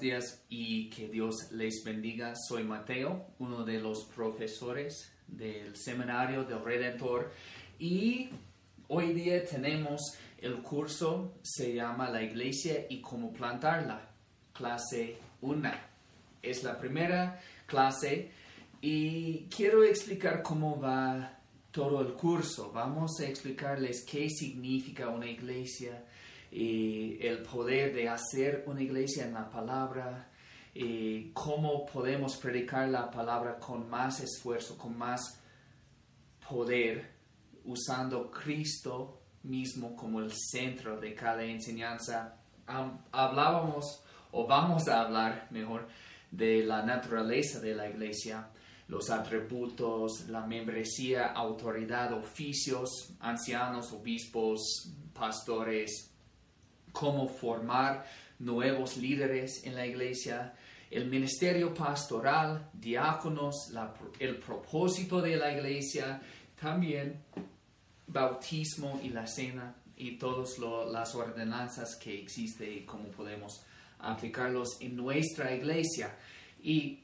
días y que Dios les bendiga. Soy Mateo, uno de los profesores del Seminario del Redentor y hoy día tenemos el curso, se llama La Iglesia y cómo plantarla, clase 1. Es la primera clase y quiero explicar cómo va todo el curso. Vamos a explicarles qué significa una iglesia y el poder de hacer una iglesia en la palabra, y cómo podemos predicar la palabra con más esfuerzo, con más poder, usando Cristo mismo como el centro de cada enseñanza. Hablábamos, o vamos a hablar mejor, de la naturaleza de la iglesia, los atributos, la membresía, autoridad, oficios, ancianos, obispos, pastores, cómo formar nuevos líderes en la iglesia, el ministerio pastoral, diáconos, el propósito de la iglesia, también bautismo y la cena y todas las ordenanzas que existen y cómo podemos aplicarlos en nuestra iglesia. Y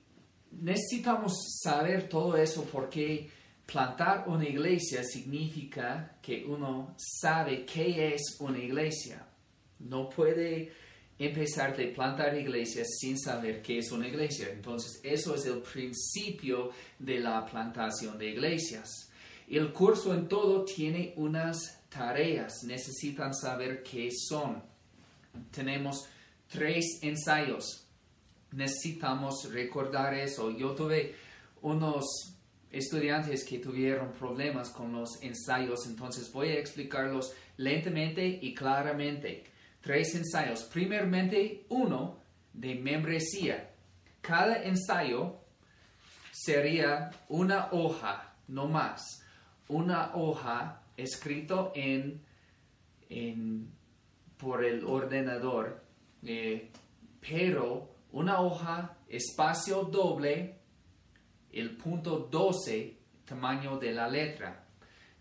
necesitamos saber todo eso porque plantar una iglesia significa que uno sabe qué es una iglesia. No puede empezar de plantar iglesias sin saber qué es una iglesia. Entonces, eso es el principio de la plantación de iglesias. El curso en todo tiene unas tareas. Necesitan saber qué son. Tenemos tres ensayos. Necesitamos recordar eso. Yo tuve unos estudiantes que tuvieron problemas con los ensayos, entonces voy a explicarlos lentamente y claramente tres ensayos. Primeramente, uno de membresía. Cada ensayo sería una hoja, no más. Una hoja escrito en, por el ordenador, eh, pero una hoja, espacio doble, el punto 12, tamaño de la letra.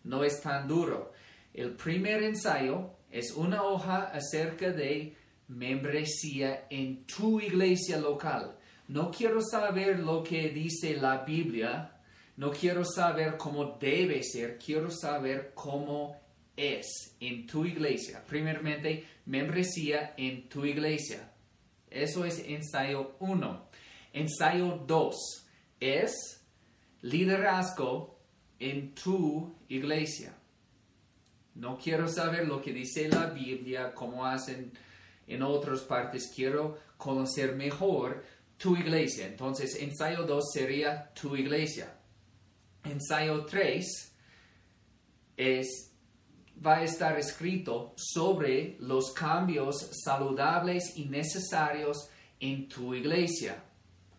No es tan duro. El primer ensayo es una hoja acerca de membresía en tu iglesia local. No quiero saber lo que dice la Biblia, no quiero saber cómo debe ser, quiero saber cómo es en tu iglesia. Primeramente, membresía en tu iglesia. Eso es ensayo 1. Ensayo 2 es liderazgo en tu iglesia. No quiero saber lo que dice la Biblia, cómo hacen en otras partes. Quiero conocer mejor tu iglesia. Entonces, ensayo 2 sería tu iglesia. Ensayo 3 es, va a estar escrito sobre los cambios saludables y necesarios en tu iglesia.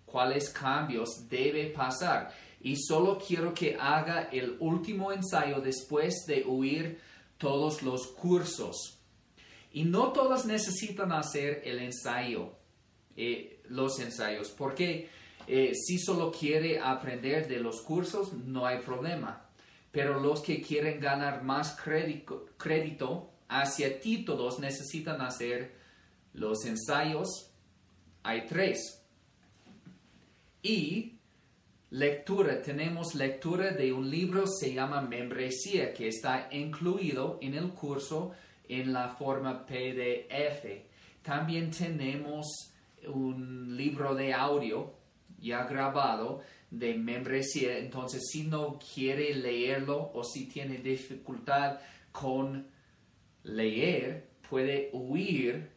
¿Cuáles cambios debe pasar? Y solo quiero que haga el último ensayo después de huir todos los cursos. Y no todas necesitan hacer el ensayo, eh, los ensayos, porque eh, si solo quiere aprender de los cursos, no hay problema. Pero los que quieren ganar más crédito, crédito hacia títulos necesitan hacer los ensayos. Hay tres. Y Lectura, tenemos lectura de un libro, se llama Membresía, que está incluido en el curso en la forma PDF. También tenemos un libro de audio ya grabado de membresía, entonces si no quiere leerlo o si tiene dificultad con leer, puede oír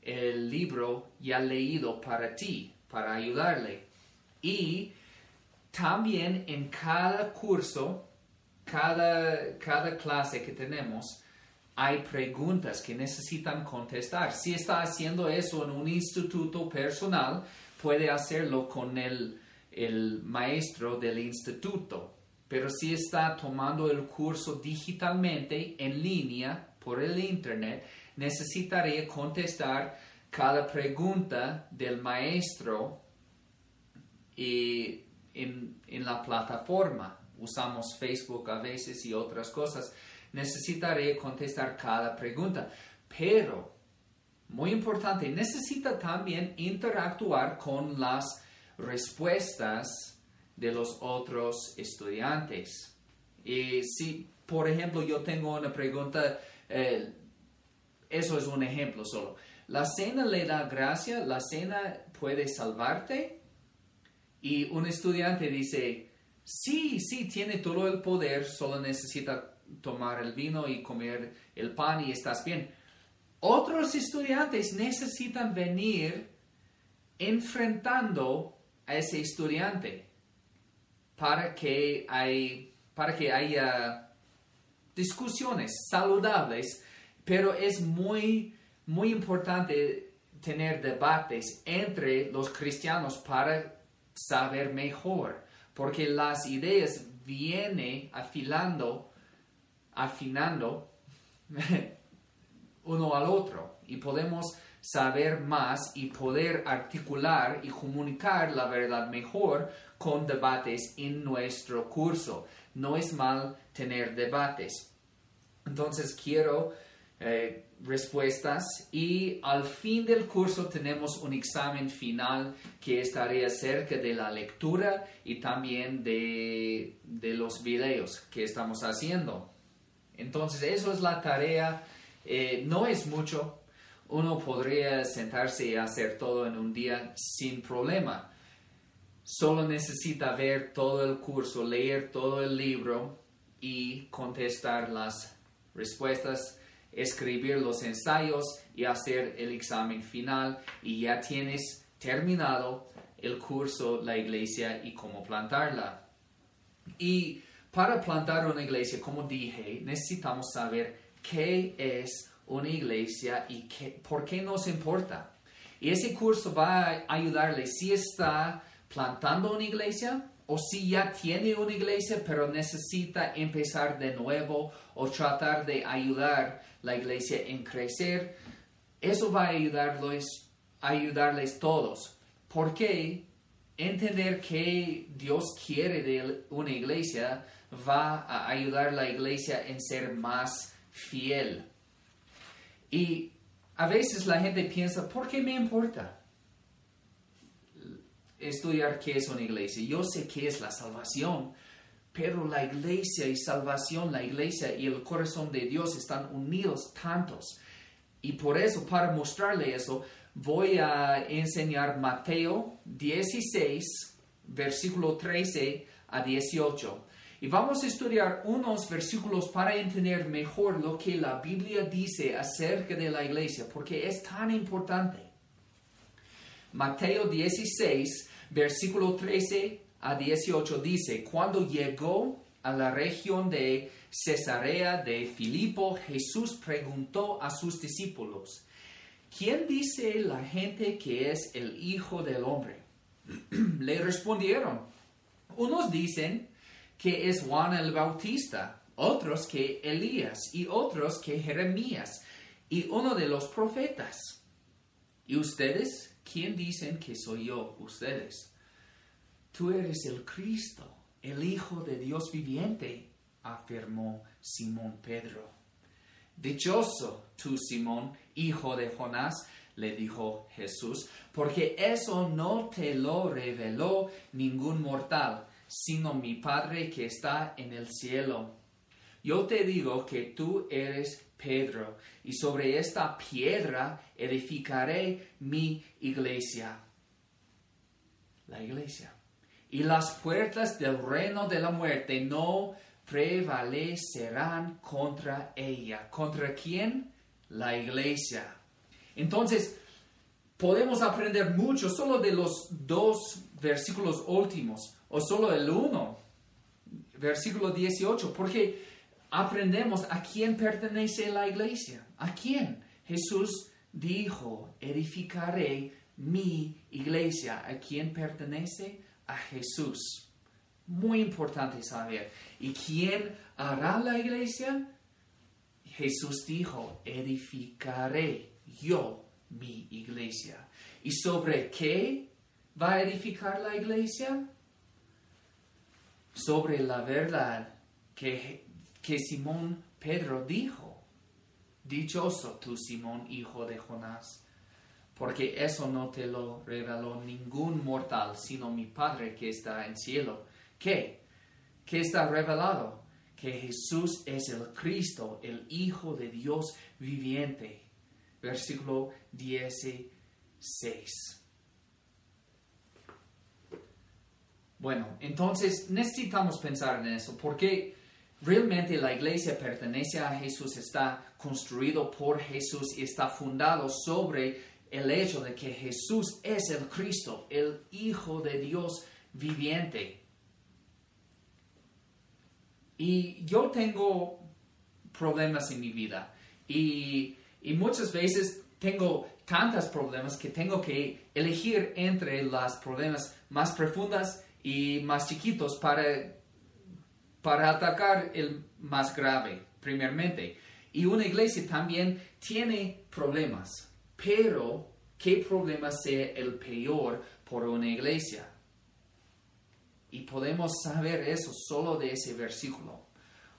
el libro ya leído para ti, para ayudarle. Y también en cada curso, cada, cada clase que tenemos, hay preguntas que necesitan contestar. Si está haciendo eso en un instituto personal, puede hacerlo con el, el maestro del instituto. Pero si está tomando el curso digitalmente, en línea, por el internet, necesitaría contestar cada pregunta del maestro y en, la plataforma. Usamos Facebook a veces y otras cosas. Necesitaré contestar cada pregunta. Pero muy importante, necesita también interactuar con las respuestas de los otros estudiantes. Y si, por ejemplo, yo tengo una pregunta, eh, eso es un ejemplo solo. ¿La cena le da gracia? ¿La cena puede salvarte? Y un estudiante dice, sí, sí, tiene todo el poder, solo necesita tomar el vino y comer el pan y estás bien. Otros estudiantes necesitan venir enfrentando a ese estudiante para que, hay, para que haya discusiones saludables, pero es muy, muy importante tener debates entre los cristianos para saber mejor, porque las ideas vienen afilando, afinando uno al otro y podemos saber más y poder articular y comunicar la verdad mejor con debates en nuestro curso. No es mal tener debates. Entonces quiero eh, respuestas y al fin del curso tenemos un examen final que estaría cerca de la lectura y también de, de los videos que estamos haciendo. Entonces eso es la tarea. Eh, no es mucho, uno podría sentarse y hacer todo en un día sin problema. Solo necesita ver todo el curso, leer todo el libro y contestar las respuestas, escribir los ensayos y hacer el examen final y ya tienes terminado el curso, la iglesia y cómo plantarla. Y para plantar una iglesia, como dije, necesitamos saber qué es una iglesia y qué, por qué nos importa. Y ese curso va a ayudarle si está plantando una iglesia o si ya tiene una iglesia pero necesita empezar de nuevo o tratar de ayudar la iglesia en crecer. Eso va a ayudarles, ayudarles todos. Porque entender que Dios quiere de una iglesia va a ayudar a la iglesia en ser más fiel. Y a veces la gente piensa, ¿por qué me importa estudiar qué es una iglesia? Yo sé qué es la salvación, pero la iglesia y salvación, la iglesia y el corazón de Dios están unidos tantos. Y por eso, para mostrarle eso, voy a enseñar Mateo 16, versículo 13 a 18. Y vamos a estudiar unos versículos para entender mejor lo que la Biblia dice acerca de la iglesia, porque es tan importante. Mateo 16, versículo 13 a 18 dice, cuando llegó a la región de Cesarea de Filipo, Jesús preguntó a sus discípulos, ¿quién dice la gente que es el Hijo del Hombre? Le respondieron, unos dicen, que es Juan el Bautista, otros que Elías y otros que Jeremías y uno de los profetas. ¿Y ustedes? ¿Quién dicen que soy yo? Ustedes. Tú eres el Cristo, el Hijo de Dios viviente, afirmó Simón Pedro. Dichoso tú, Simón, hijo de Jonás, le dijo Jesús, porque eso no te lo reveló ningún mortal sino mi Padre que está en el cielo. Yo te digo que tú eres Pedro, y sobre esta piedra edificaré mi iglesia. La iglesia. Y las puertas del reino de la muerte no prevalecerán contra ella. ¿Contra quién? La iglesia. Entonces, podemos aprender mucho solo de los dos versículos últimos o solo el 1, versículo 18, porque aprendemos a quién pertenece la iglesia, a quién. Jesús dijo, edificaré mi iglesia. ¿A quién pertenece? A Jesús. Muy importante saber. ¿Y quién hará la iglesia? Jesús dijo, edificaré yo mi iglesia. ¿Y sobre qué va a edificar la iglesia? sobre la verdad que, que Simón Pedro dijo. Dichoso tú, Simón, hijo de Jonás, porque eso no te lo reveló ningún mortal, sino mi Padre que está en cielo. ¿Qué? ¿Qué está revelado? Que Jesús es el Cristo, el Hijo de Dios viviente. Versículo 16. Bueno, entonces necesitamos pensar en eso, porque realmente la iglesia pertenece a Jesús, está construido por Jesús y está fundado sobre el hecho de que Jesús es el Cristo, el Hijo de Dios viviente. Y yo tengo problemas en mi vida y, muchas veces tengo tantos problemas que tengo que elegir entre los problemas más profundos y más chiquitos para, para atacar el más grave, primeramente. Y una iglesia también tiene problemas. Pero, ¿qué problema sea el peor por una iglesia? Y podemos saber eso solo de ese versículo.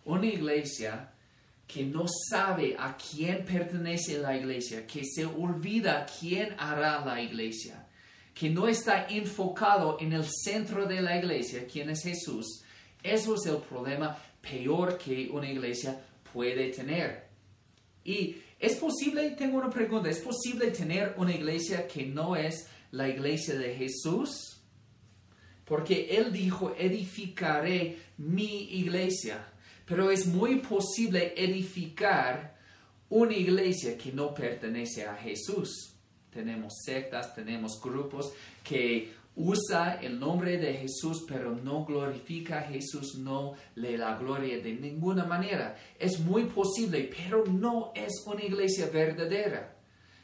Una iglesia que no sabe a quién pertenece la iglesia, que se olvida quién hará la iglesia, que no está enfocado en el centro de la iglesia, quién es Jesús, eso es el problema peor que una iglesia puede tener. Y ¿Es posible, tengo una pregunta, ¿es posible tener una iglesia que no es la iglesia de Jesús? Porque Él dijo, edificaré mi iglesia. Pero es muy posible edificar una iglesia que no pertenece a Jesús. Tenemos sectas, tenemos grupos que usa el nombre de Jesús, pero no glorifica a Jesús, no le da gloria de ninguna manera. Es muy posible, pero no es una iglesia verdadera,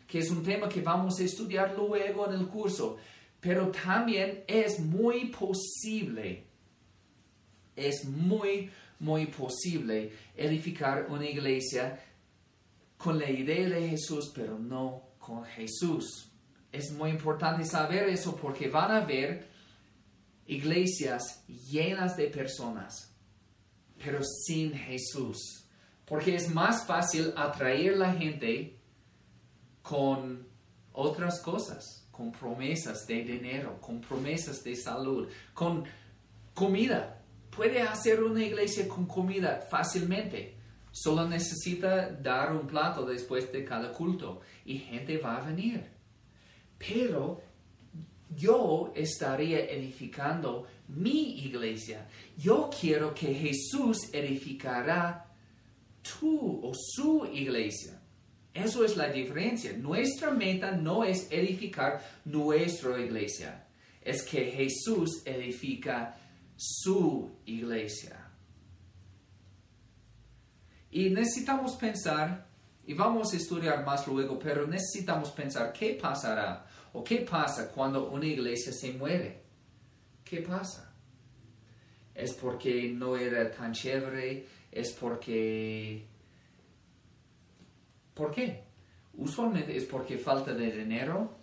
que es un tema que vamos a estudiar luego en el curso. Pero también es muy posible, es muy, muy posible edificar una iglesia con la idea de Jesús, pero no con Jesús es muy importante saber eso porque van a ver iglesias llenas de personas, pero sin Jesús. Porque es más fácil atraer la gente con otras cosas, con promesas de dinero, con promesas de salud, con comida. Puede hacer una iglesia con comida fácilmente. Solo necesita dar un plato después de cada culto y gente va a venir pero yo estaría edificando mi iglesia. Yo quiero que Jesús edificará tú o su iglesia. Eso es la diferencia. Nuestra meta no es edificar nuestra iglesia, es que Jesús edifica su iglesia. Y necesitamos pensar, y vamos a estudiar más luego, pero necesitamos pensar qué pasará ¿O qué pasa cuando una iglesia se muere? ¿Qué pasa? ¿Es porque no era tan chévere? ¿Es porque... ¿Por qué? Usualmente es porque falta de dinero.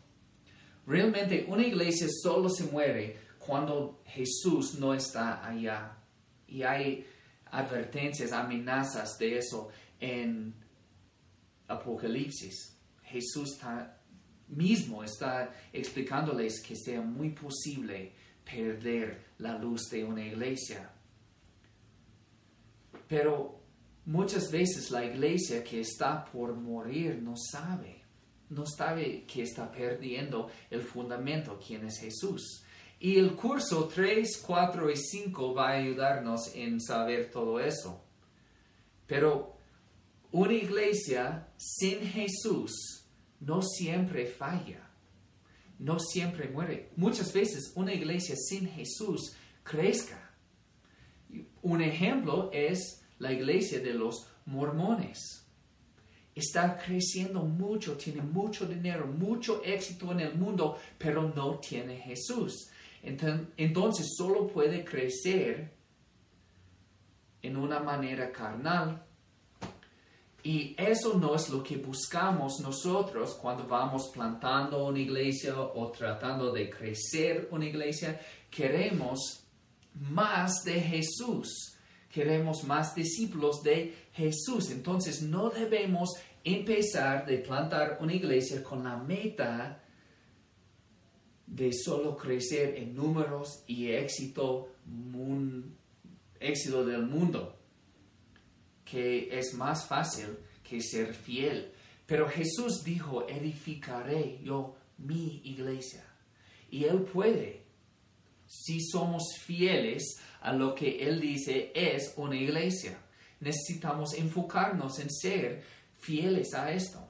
Realmente una iglesia solo se muere cuando Jesús no está allá. Y hay advertencias, amenazas de eso en Apocalipsis. Jesús está mismo está explicándoles que sea muy posible perder la luz de una iglesia. Pero muchas veces la iglesia que está por morir no sabe, no sabe que está perdiendo el fundamento, quién es Jesús. Y el curso 3, 4 y 5 va a ayudarnos en saber todo eso. Pero una iglesia sin Jesús no siempre falla, no siempre muere. Muchas veces una iglesia sin Jesús crezca. Un ejemplo es la iglesia de los mormones. Está creciendo mucho, tiene mucho dinero, mucho éxito en el mundo, pero no tiene Jesús. Entonces solo puede crecer en una manera carnal y eso no es lo que buscamos nosotros cuando vamos plantando una iglesia o tratando de crecer una iglesia. Queremos más de Jesús. queremos más discípulos de Jesús. Entonces no debemos empezar de plantar una iglesia con la meta de solo crecer en números y éxito, éxito del mundo, que es más fácil que ser fiel. Pero Jesús dijo, edificaré yo mi iglesia. Y Él puede, si somos fieles a lo que Él dice es una iglesia. Necesitamos enfocarnos en ser fieles a esto.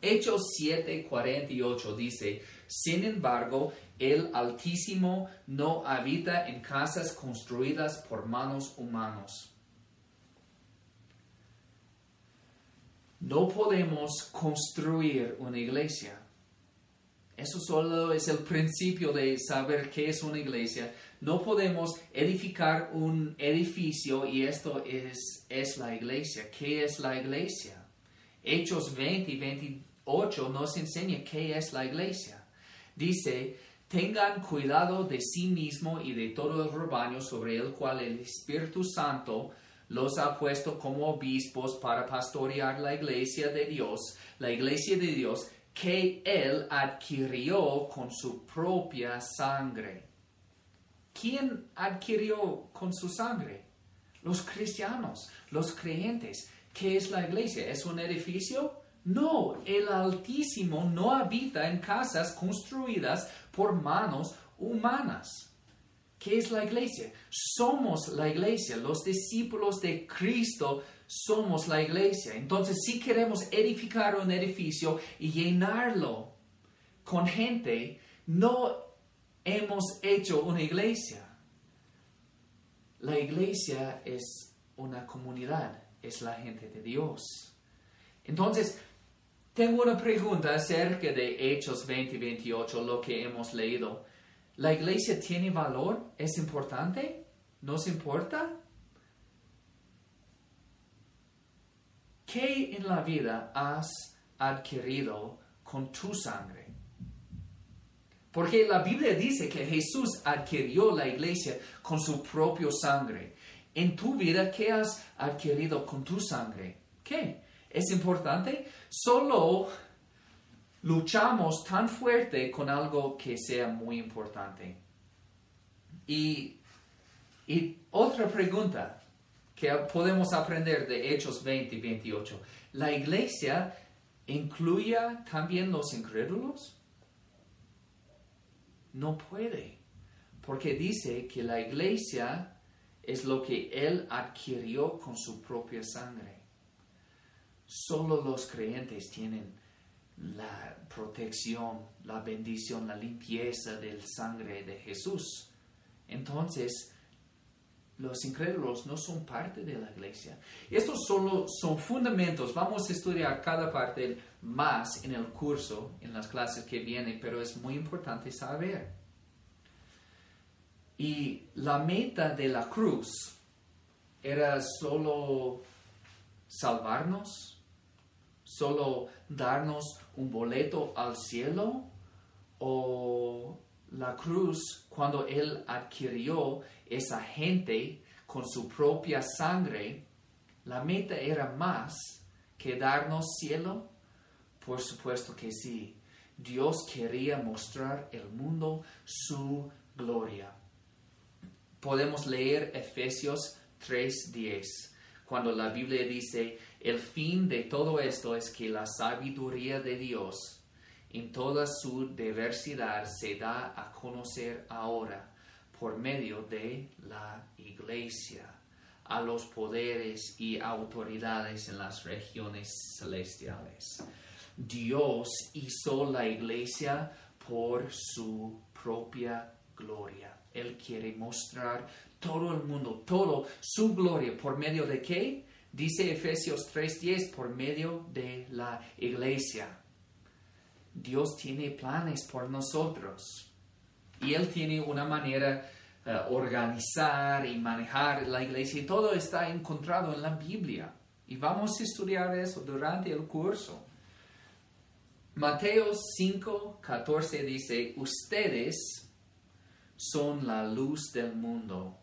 Hechos 7:48 dice, sin embargo, el Altísimo no habita en casas construidas por manos humanos. No podemos construir una iglesia. Eso solo es el principio de saber qué es una iglesia. No podemos edificar un edificio y esto es, es la iglesia. ¿Qué es la iglesia? Hechos 20 y 28 nos enseña qué es la iglesia. Dice, tengan cuidado de sí mismo y de todo el rebaño sobre el cual el Espíritu Santo los ha puesto como obispos para pastorear la iglesia de Dios, la iglesia de Dios que Él adquirió con su propia sangre. ¿Quién adquirió con su sangre? Los cristianos, los creyentes. ¿Qué es la iglesia? ¿Es un edificio? No, el Altísimo no habita en casas construidas por manos humanas. ¿Qué es la iglesia? Somos la iglesia, los discípulos de Cristo somos la iglesia. Entonces, si queremos edificar un edificio y llenarlo con gente, no hemos hecho una iglesia. La iglesia es una comunidad, es la gente de Dios. Entonces, tengo una pregunta acerca de Hechos 20 y 28, lo que hemos leído. ¿La iglesia tiene valor? ¿Es importante? ¿Nos importa? ¿Qué en la vida has adquirido con tu sangre? Porque la Biblia dice que Jesús adquirió la iglesia con su propio sangre. En tu vida, ¿qué has adquirido con tu sangre? ¿Qué? ¿Es importante? Solo luchamos tan fuerte con algo que sea muy importante. Y, y otra pregunta que podemos aprender de Hechos 20 y 28. ¿La iglesia incluye también los incrédulos? No puede, porque dice que la iglesia es lo que Él adquirió con su propia sangre. Solo los creyentes tienen la protección, la bendición, la limpieza del sangre de Jesús. Entonces, los incrédulos no son parte de la iglesia. Estos solo son fundamentos. Vamos a estudiar cada parte más en el curso, en las clases que vienen, pero es muy importante saber. Y la meta de la cruz era solo salvarnos, solo darnos un boleto al cielo o la cruz cuando él adquirió esa gente con su propia sangre, la meta era más que darnos cielo. Por supuesto que sí. Dios quería mostrar el mundo su gloria. Podemos leer Efesios 3:10, cuando la Biblia dice, el fin de todo esto es que la sabiduría de Dios en toda su diversidad se da a conocer ahora por medio de la iglesia a los poderes y autoridades en las regiones celestiales. Dios hizo la iglesia por su propia gloria. Él quiere mostrar todo el mundo, todo su gloria por medio de qué? Dice Efesios 3:10, por medio de la iglesia. Dios tiene planes por nosotros. Y Él tiene una manera de eh, organizar y manejar la iglesia y todo está encontrado en la Biblia. Y vamos a estudiar eso durante el curso. Mateo 5, 14 dice, ustedes son la luz del mundo.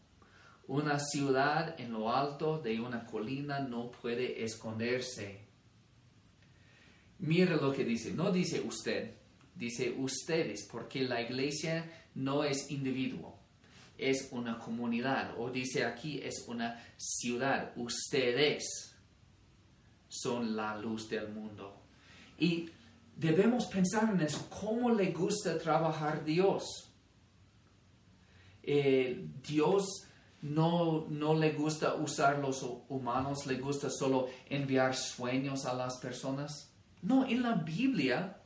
Una ciudad en lo alto de una colina no puede esconderse. Mira lo que dice, no dice usted, dice ustedes, porque la iglesia no es individuo, es una comunidad, o dice aquí es una ciudad, ustedes son la luz del mundo. Y debemos pensar en eso, cómo le gusta trabajar Dios. Eh, Dios no, no le gusta usar los humanos, le gusta solo enviar sueños a las personas. No, en la Biblia,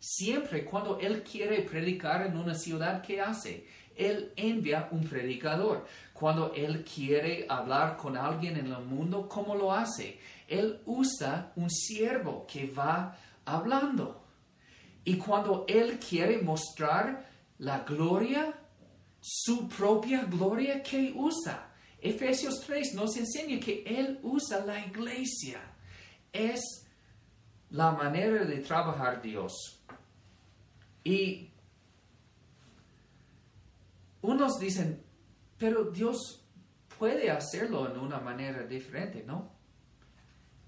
siempre cuando Él quiere predicar en una ciudad, ¿qué hace? Él envía un predicador. Cuando Él quiere hablar con alguien en el mundo, ¿cómo lo hace? Él usa un siervo que va hablando. Y cuando Él quiere mostrar la gloria su propia gloria que usa. Efesios 3 nos enseña que Él usa la iglesia. Es la manera de trabajar Dios. Y unos dicen, pero Dios puede hacerlo en una manera diferente, ¿no?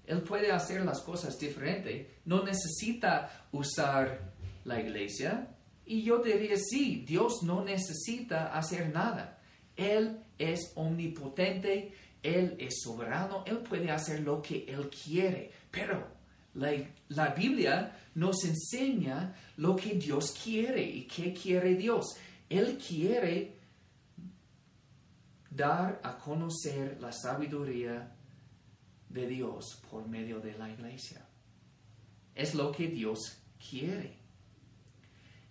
Él puede hacer las cosas diferente. No necesita usar la iglesia, y yo diría, sí, Dios no necesita hacer nada. Él es omnipotente, Él es soberano, Él puede hacer lo que Él quiere. Pero la, la Biblia nos enseña lo que Dios quiere y qué quiere Dios. Él quiere dar a conocer la sabiduría de Dios por medio de la iglesia. Es lo que Dios quiere.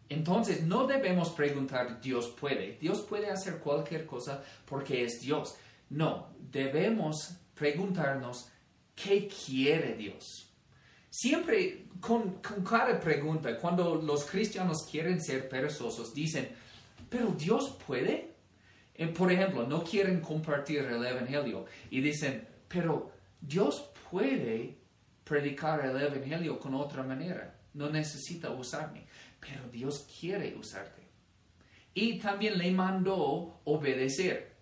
Entonces no debemos preguntar Dios puede. Dios puede hacer cualquier cosa porque es Dios. No, debemos preguntarnos qué quiere Dios. Siempre con, cada pregunta, cuando los cristianos quieren ser perezosos, dicen, pero Dios puede. Eh, por ejemplo, no quieren compartir el Evangelio y dicen, pero Dios puede predicar el Evangelio con otra manera. No necesita usarme pero Dios quiere usarte. Y también le mandó obedecer.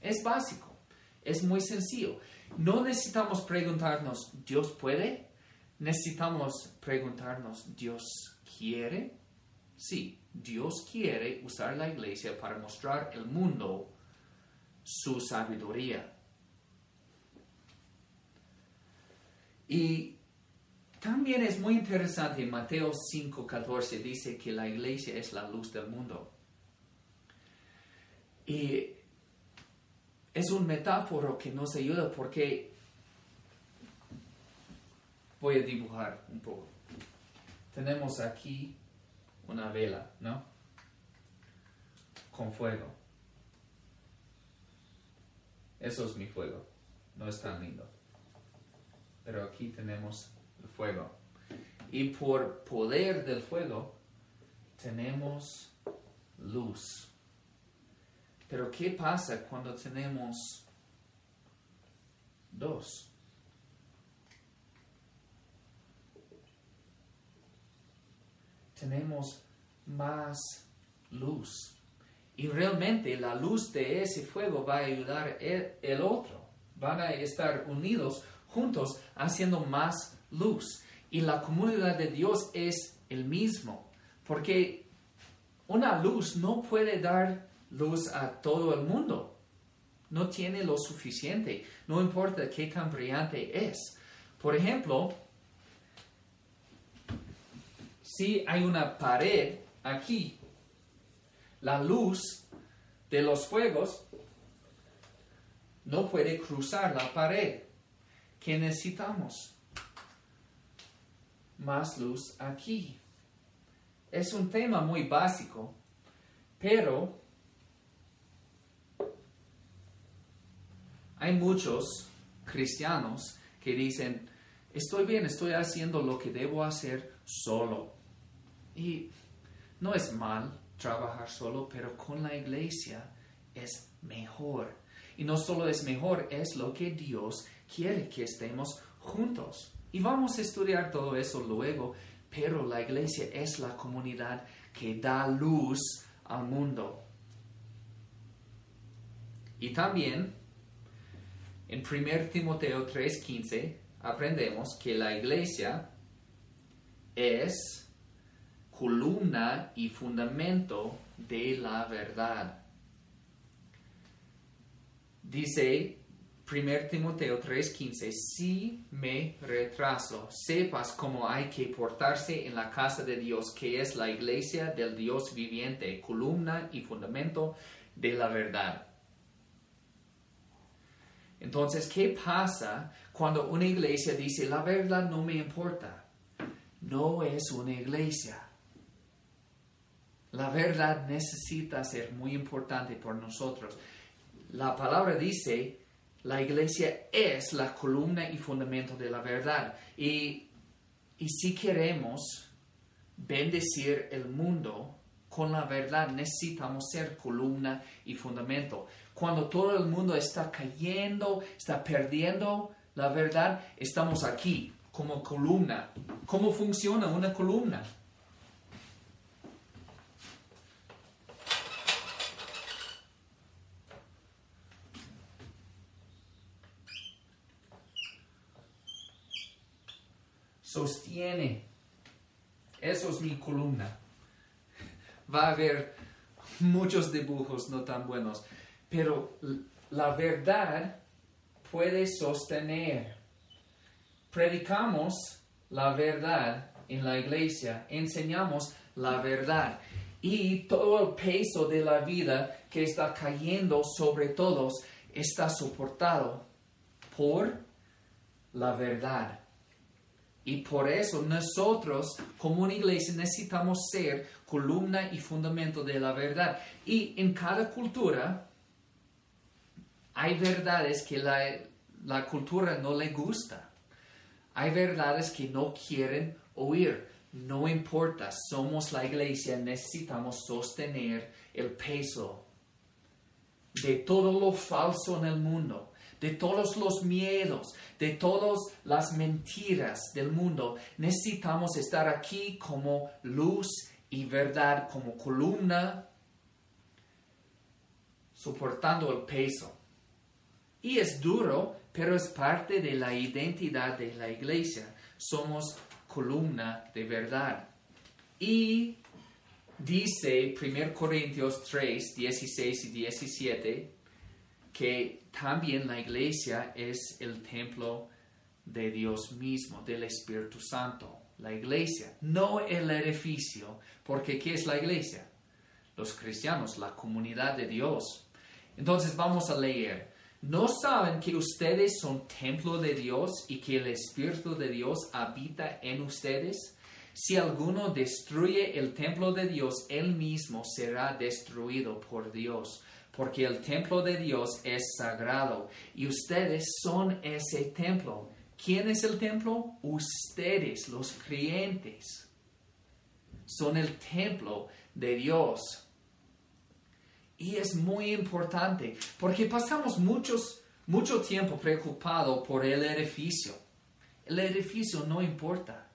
Es básico, es muy sencillo. No necesitamos preguntarnos, ¿Dios puede? Necesitamos preguntarnos, ¿Dios quiere? Sí, Dios quiere usar la iglesia para mostrar al mundo su sabiduría. Y también es muy interesante, Mateo 5:14 dice que la iglesia es la luz del mundo. Y es un metáforo que nos ayuda porque voy a dibujar un poco. Tenemos aquí una vela, ¿no? Con fuego. Eso es mi fuego. No es tan lindo. Pero aquí tenemos fuego. Y por poder del fuego tenemos luz. Pero ¿qué pasa cuando tenemos dos? Tenemos más luz. Y realmente la luz de ese fuego va a ayudar el, el otro. Van a estar unidos juntos haciendo más luz. Y la comunidad de Dios es el mismo, porque una luz no puede dar luz a todo el mundo. No tiene lo suficiente, no importa qué tan brillante es. Por ejemplo, si hay una pared aquí, la luz de los fuegos no puede cruzar la pared. ¿Qué necesitamos? Más luz aquí. Es un tema muy básico, pero hay muchos cristianos que dicen, estoy bien, estoy haciendo lo que debo hacer solo. Y no es mal trabajar solo, pero con la iglesia es mejor. Y no solo es mejor, es lo que Dios quiere que estemos juntos. Y vamos a estudiar todo eso luego, pero la iglesia es la comunidad que da luz al mundo. Y también en 1 Timoteo 3:15 aprendemos que la iglesia es columna y fundamento de la verdad. Dice 1 Timoteo 3:15, si me retraso, sepas cómo hay que portarse en la casa de Dios, que es la iglesia del Dios viviente, columna y fundamento de la verdad. Entonces, ¿qué pasa cuando una iglesia dice, la verdad no me importa? No es una iglesia. La verdad necesita ser muy importante por nosotros. La palabra dice, la iglesia es la columna y fundamento de la verdad. Y, y si queremos bendecir el mundo con la verdad, necesitamos ser columna y fundamento. Cuando todo el mundo está cayendo, está perdiendo la verdad, estamos aquí como columna. ¿Cómo funciona una columna? Sostiene. Eso es mi columna. Va a haber muchos dibujos no tan buenos, pero la verdad puede sostener. Predicamos la verdad en la iglesia, enseñamos la verdad y todo el peso de la vida que está cayendo sobre todos está soportado por la verdad. Y por eso nosotros como una iglesia necesitamos ser columna y fundamento de la verdad. Y en cada cultura hay verdades que la, la cultura no le gusta. Hay verdades que no quieren oír. No importa, somos la iglesia, necesitamos sostener el peso de todo lo falso en el mundo de todos los miedos, de todas las mentiras del mundo, necesitamos estar aquí como luz y verdad, como columna, soportando el peso. Y es duro, pero es parte de la identidad de la iglesia. Somos columna de verdad. Y dice 1 Corintios 3, 16 y 17, que también la iglesia es el templo de Dios mismo, del Espíritu Santo. La iglesia, no el edificio, porque ¿qué es la iglesia? Los cristianos, la comunidad de Dios. Entonces vamos a leer. ¿No saben que ustedes son templo de Dios y que el Espíritu de Dios habita en ustedes? Si alguno destruye el templo de Dios, él mismo será destruido por Dios porque el templo de Dios es sagrado y ustedes son ese templo. ¿Quién es el templo? Ustedes, los creyentes, son el templo de Dios. Y es muy importante porque pasamos muchos, mucho tiempo preocupado por el edificio. El edificio no importa.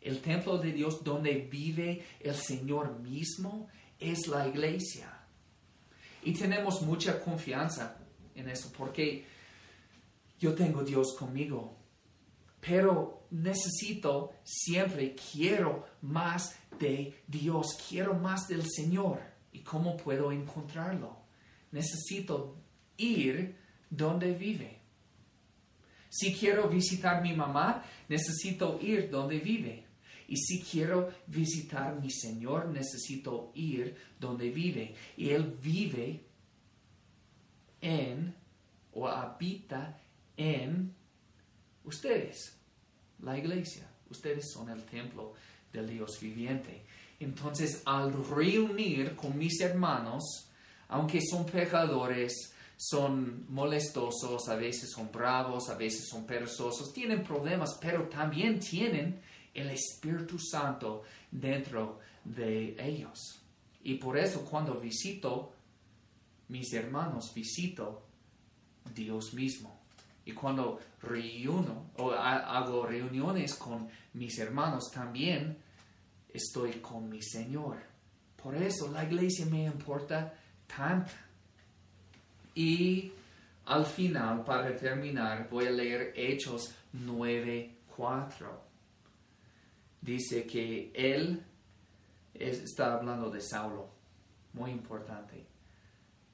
El templo de Dios donde vive el Señor mismo es la iglesia. Y tenemos mucha confianza en eso porque yo tengo Dios conmigo. Pero necesito, siempre quiero más de Dios, quiero más del Señor. ¿Y cómo puedo encontrarlo? Necesito ir donde vive. Si quiero visitar mi mamá, necesito ir donde vive. Y si quiero visitar mi Señor, necesito ir donde vive. Y Él vive en o habita en ustedes, la iglesia. Ustedes son el templo del Dios viviente. Entonces, al reunir con mis hermanos, aunque son pecadores, son molestosos, a veces son bravos, a veces son perezosos, tienen problemas, pero también tienen el Espíritu Santo dentro de ellos. Y por eso cuando visito mis hermanos, visito Dios mismo. Y cuando reúno o hago reuniones con mis hermanos, también estoy con mi Señor. Por eso la iglesia me importa tanto. Y al final, para terminar, voy a leer Hechos 9.4. Dice que él está hablando de Saulo, muy importante.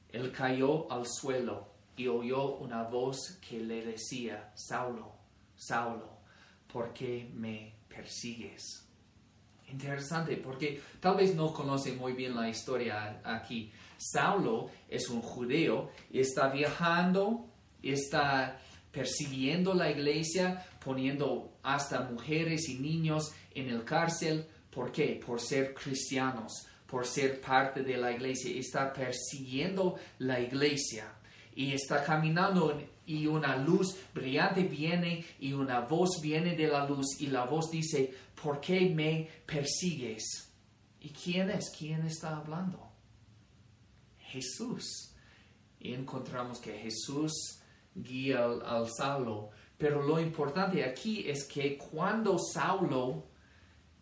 Él cayó al suelo y oyó una voz que le decía, Saulo, Saulo, ¿por qué me persigues? Interesante, porque tal vez no conoce muy bien la historia aquí. Saulo es un judío y está viajando, está persiguiendo la iglesia, poniendo hasta mujeres y niños en el cárcel. ¿Por qué? Por ser cristianos, por ser parte de la iglesia. Está persiguiendo la iglesia y está caminando y una luz brillante viene y una voz viene de la luz y la voz dice, ¿por qué me persigues? ¿Y quién es? ¿Quién está hablando? Jesús. Y encontramos que Jesús guía al, al Saulo. Pero lo importante aquí es que cuando Saulo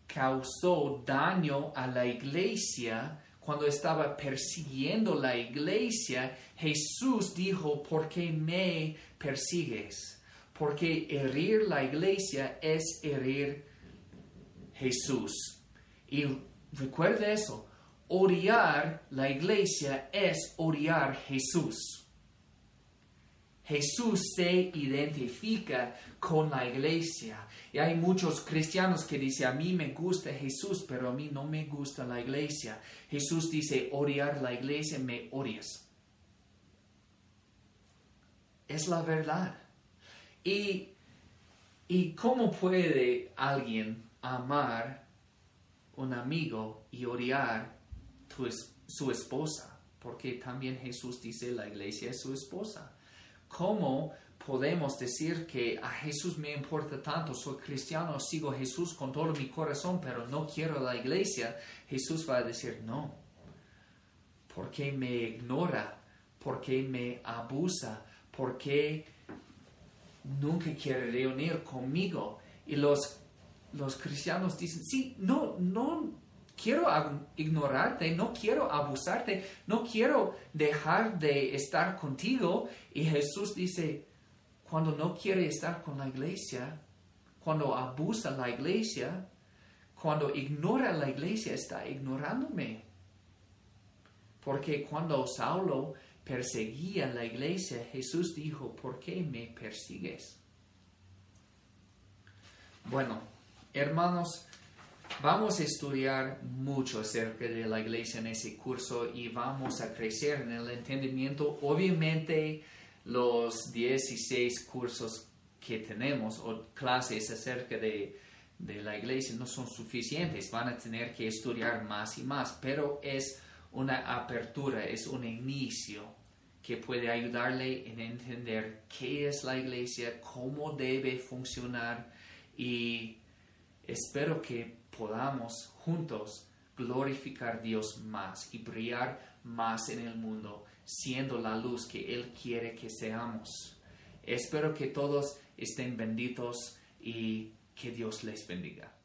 causó daño a la iglesia, cuando estaba persiguiendo la iglesia, Jesús dijo, ¿por qué me persigues? Porque herir la iglesia es herir Jesús. Y recuerde eso, odiar la iglesia es odiar Jesús. Jesús se identifica con la iglesia. Y hay muchos cristianos que dicen, a mí me gusta Jesús, pero a mí no me gusta la iglesia. Jesús dice, odiar la iglesia, me odias. Es la verdad. Y, y cómo puede alguien amar un amigo y odiar su esposa? Porque también Jesús dice, la iglesia es su esposa. ¿Cómo podemos decir que a Jesús me importa tanto, soy cristiano, sigo a Jesús con todo mi corazón, pero no quiero la iglesia? Jesús va a decir, no, porque me ignora, porque me abusa, porque nunca quiere reunir conmigo. Y los, los cristianos dicen, sí, no, no quiero ignorarte, no quiero abusarte, no quiero dejar de estar contigo. Y Jesús dice, cuando no quiere estar con la iglesia, cuando abusa la iglesia, cuando ignora la iglesia, está ignorándome. Porque cuando Saulo perseguía la iglesia, Jesús dijo, ¿por qué me persigues? Bueno, hermanos, Vamos a estudiar mucho acerca de la iglesia en ese curso y vamos a crecer en el entendimiento. Obviamente los 16 cursos que tenemos o clases acerca de, de la iglesia no son suficientes. Van a tener que estudiar más y más, pero es una apertura, es un inicio que puede ayudarle en entender qué es la iglesia, cómo debe funcionar y espero que podamos juntos glorificar a Dios más y brillar más en el mundo, siendo la luz que Él quiere que seamos. Espero que todos estén benditos y que Dios les bendiga.